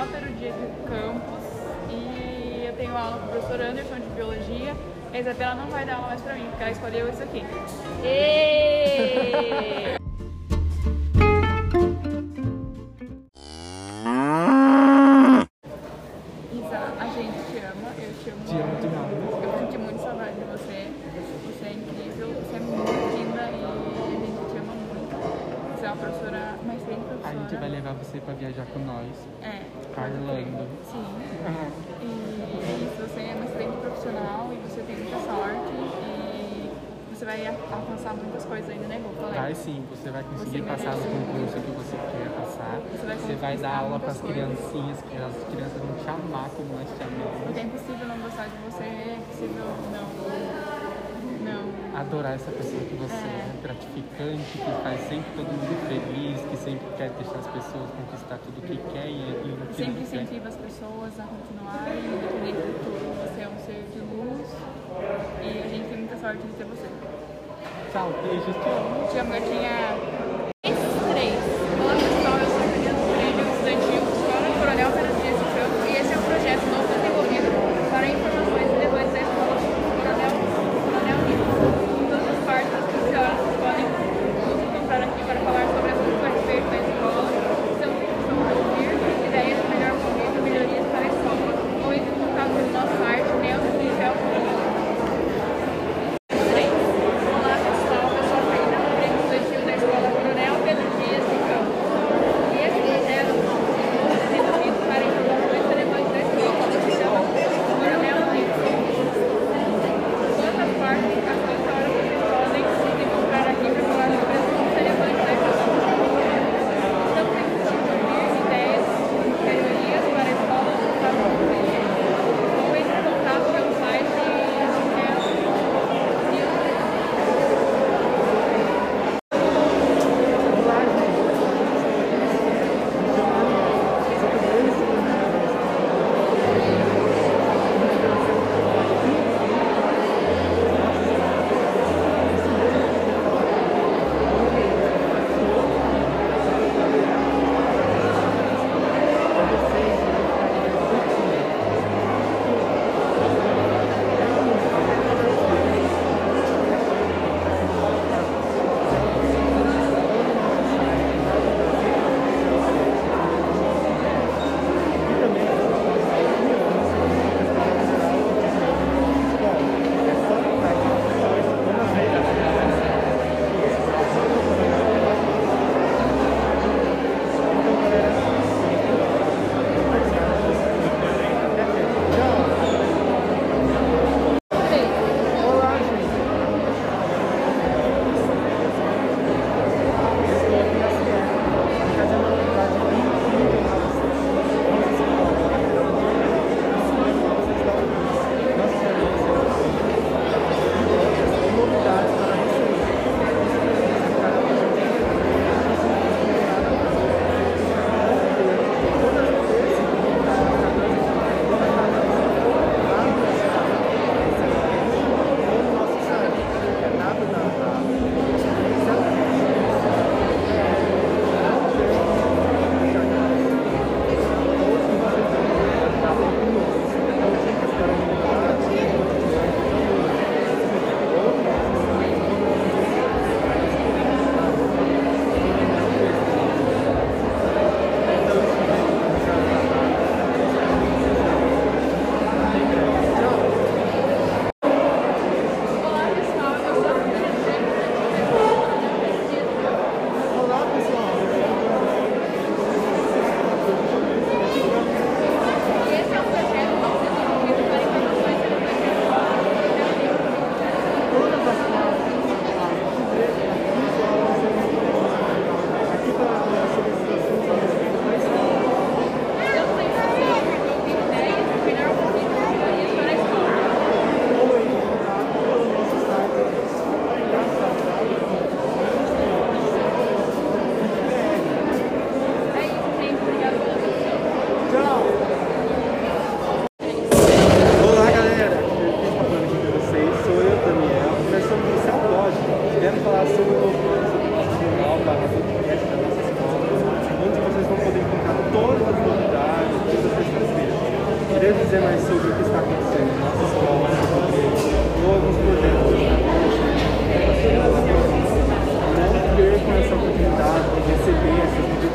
Eltero Diego Campos e eu tenho aula com o professor Anderson de Biologia. A Isabela não vai dar aula mais pra mim, porque ela escolheu isso aqui. A gente vai levar você pra viajar com nós. É. Pra Orlando. Sim. E é isso, você é uma excelente profissional e você tem muita sorte e você vai alcançar muitas coisas ainda, né? Falei. Vai sim, você vai conseguir Você passar no concurso que você quer passar. Você vai Você vai dar aula pras coisas. criancinhas, que as crianças vão te amar como nós te amamos. Porque é impossível não gostar de você, é impossível não. Não. Adorar essa pessoa que você é, É. gratificante, que faz sempre todo mundo feliz, que sempre quer deixar as pessoas conquistar tudo que quer e aquilo que Sempre não quer. incentiva as pessoas a continuarem, independente de tudo. Você é um ser de luz e a gente tem muita sorte de ter você. Tchau, beijos, te amo. Te amo, gatinha.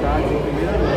cidade em primeira mão.